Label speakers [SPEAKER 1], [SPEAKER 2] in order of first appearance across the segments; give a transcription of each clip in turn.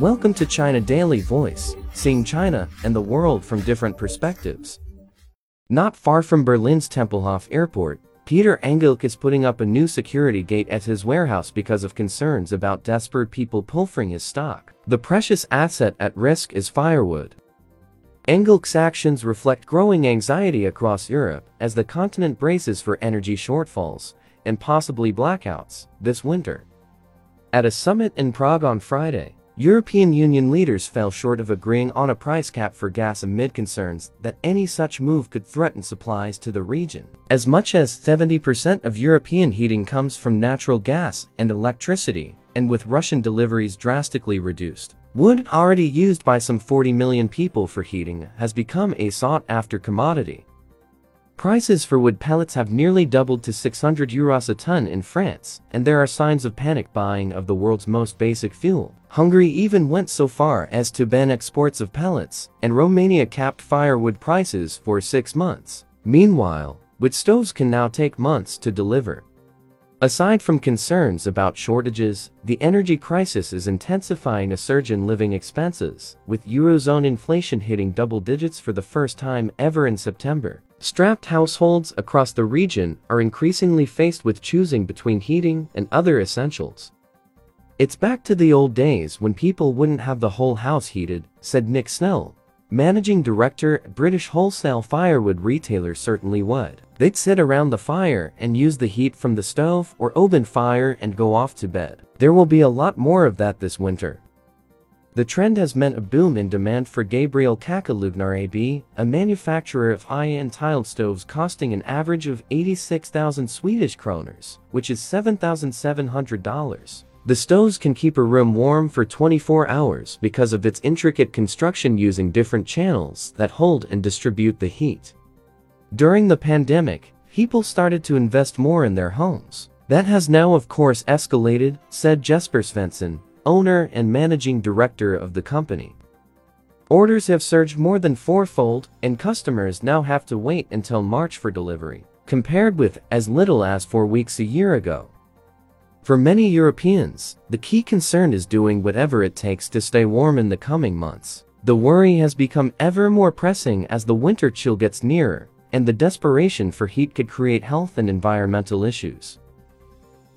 [SPEAKER 1] Welcome to China Daily Voice, seeing China and the world from different perspectives. Not far from Berlin's Tempelhof Airport, Peter Engelke is putting up a new security gate at his warehouse because of concerns about desperate people pilfering his stock. The precious asset at risk is firewood. Engelke's actions reflect growing anxiety across Europe as the continent braces for energy shortfalls and possibly blackouts this winter. At a summit in Prague on Friday, European Union leaders fell short of agreeing on a price cap for gas amid concerns that any such move could threaten supplies to the region. As much as 70% of European heating comes from natural gas and electricity, and with Russian deliveries drastically reduced. Wood, already used by some 40 million people for heating, has become a sought-after commodity. Prices for wood pellets have nearly doubled to 600 euros a ton in France, and there are signs of panic buying of the world's most basic fuel. Hungary even went so far as to ban exports of pellets, and Romania capped firewood prices for six months. Meanwhile, wood stoves can now take months to deliver. Aside from concerns about shortages, the energy crisis is intensifying a surge in living expenses, with Eurozone inflation hitting double digits for the first time ever in September. Strapped households across the region are increasingly faced with choosing between heating and other essentials. It's back to the old days when people wouldn't have the whole house heated, said Nick Snell, managing director at British wholesale firewood retailer Certainly Wood. They'd sit around the fire and use the heat from the stove or open fire and go off to bed. There will be a lot more of that this winter. The trend has meant a boom in demand for Gabriel Kakelugnar AB, a manufacturer of high-end tiled stoves costing an average of 86,000 Swedish kroners, which is $7,700. The stoves can keep a room warm for 24 hours because of its intricate construction using different channels that hold and distribute the heat. During the pandemic, people started to invest more in their homes. That has now of course escalated, said Jesper Svensson, owner and managing director of the company. Orders have surged more than fourfold, and customers now have to wait until March for delivery, compared with as little as four weeks a year ago. For many Europeans, the key concern is doing whatever it takes to stay warm in the coming months. The worry has become ever more pressing as the winter chill gets nearer, and the desperation for heat could create health and environmental issues.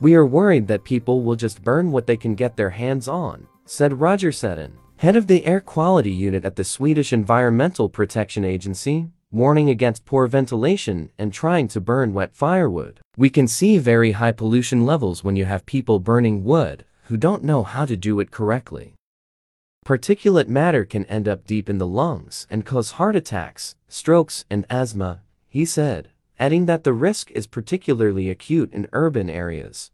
[SPEAKER 1] We are worried that people will just burn what they can get their hands on, said Roger Sedin, head of the air quality unit at the Swedish Environmental Protection Agency, warning against poor ventilation and trying to burn wet firewood. We can see very high pollution levels when you have people burning wood who don't know how to do it correctly. Particulate matter can end up deep in the lungs and cause heart attacks, strokes, and asthma, he said adding that the risk is particularly acute in urban areas.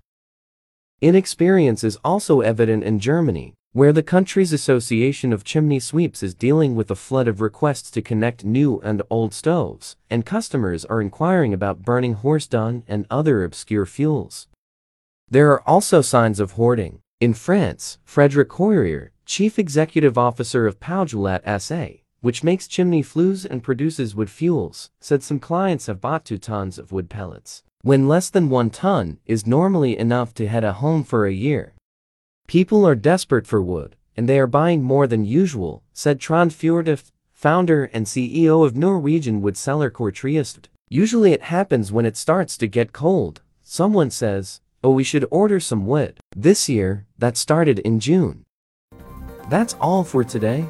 [SPEAKER 1] Inexperience is also evident in Germany, where the country's Association of Chimney Sweeps is dealing with a flood of requests to connect new and old stoves, and customers are inquiring about burning horse dung and other obscure fuels. There are also signs of hoarding. In France, Frederick Coirier, chief executive officer of Poujoulat SA, which makes chimney flues and produces wood fuels, said some clients have bought 2 tons of wood pellets, when less than 1 ton is normally enough to head a home for a year. People are desperate for wood, and they are buying more than usual, said Trond Fjordøft, founder and CEO of Norwegian wood seller Kortreist. Usually it happens when it starts to get cold. Someone says, oh we should order some wood. This year, that started in June. That's all for today.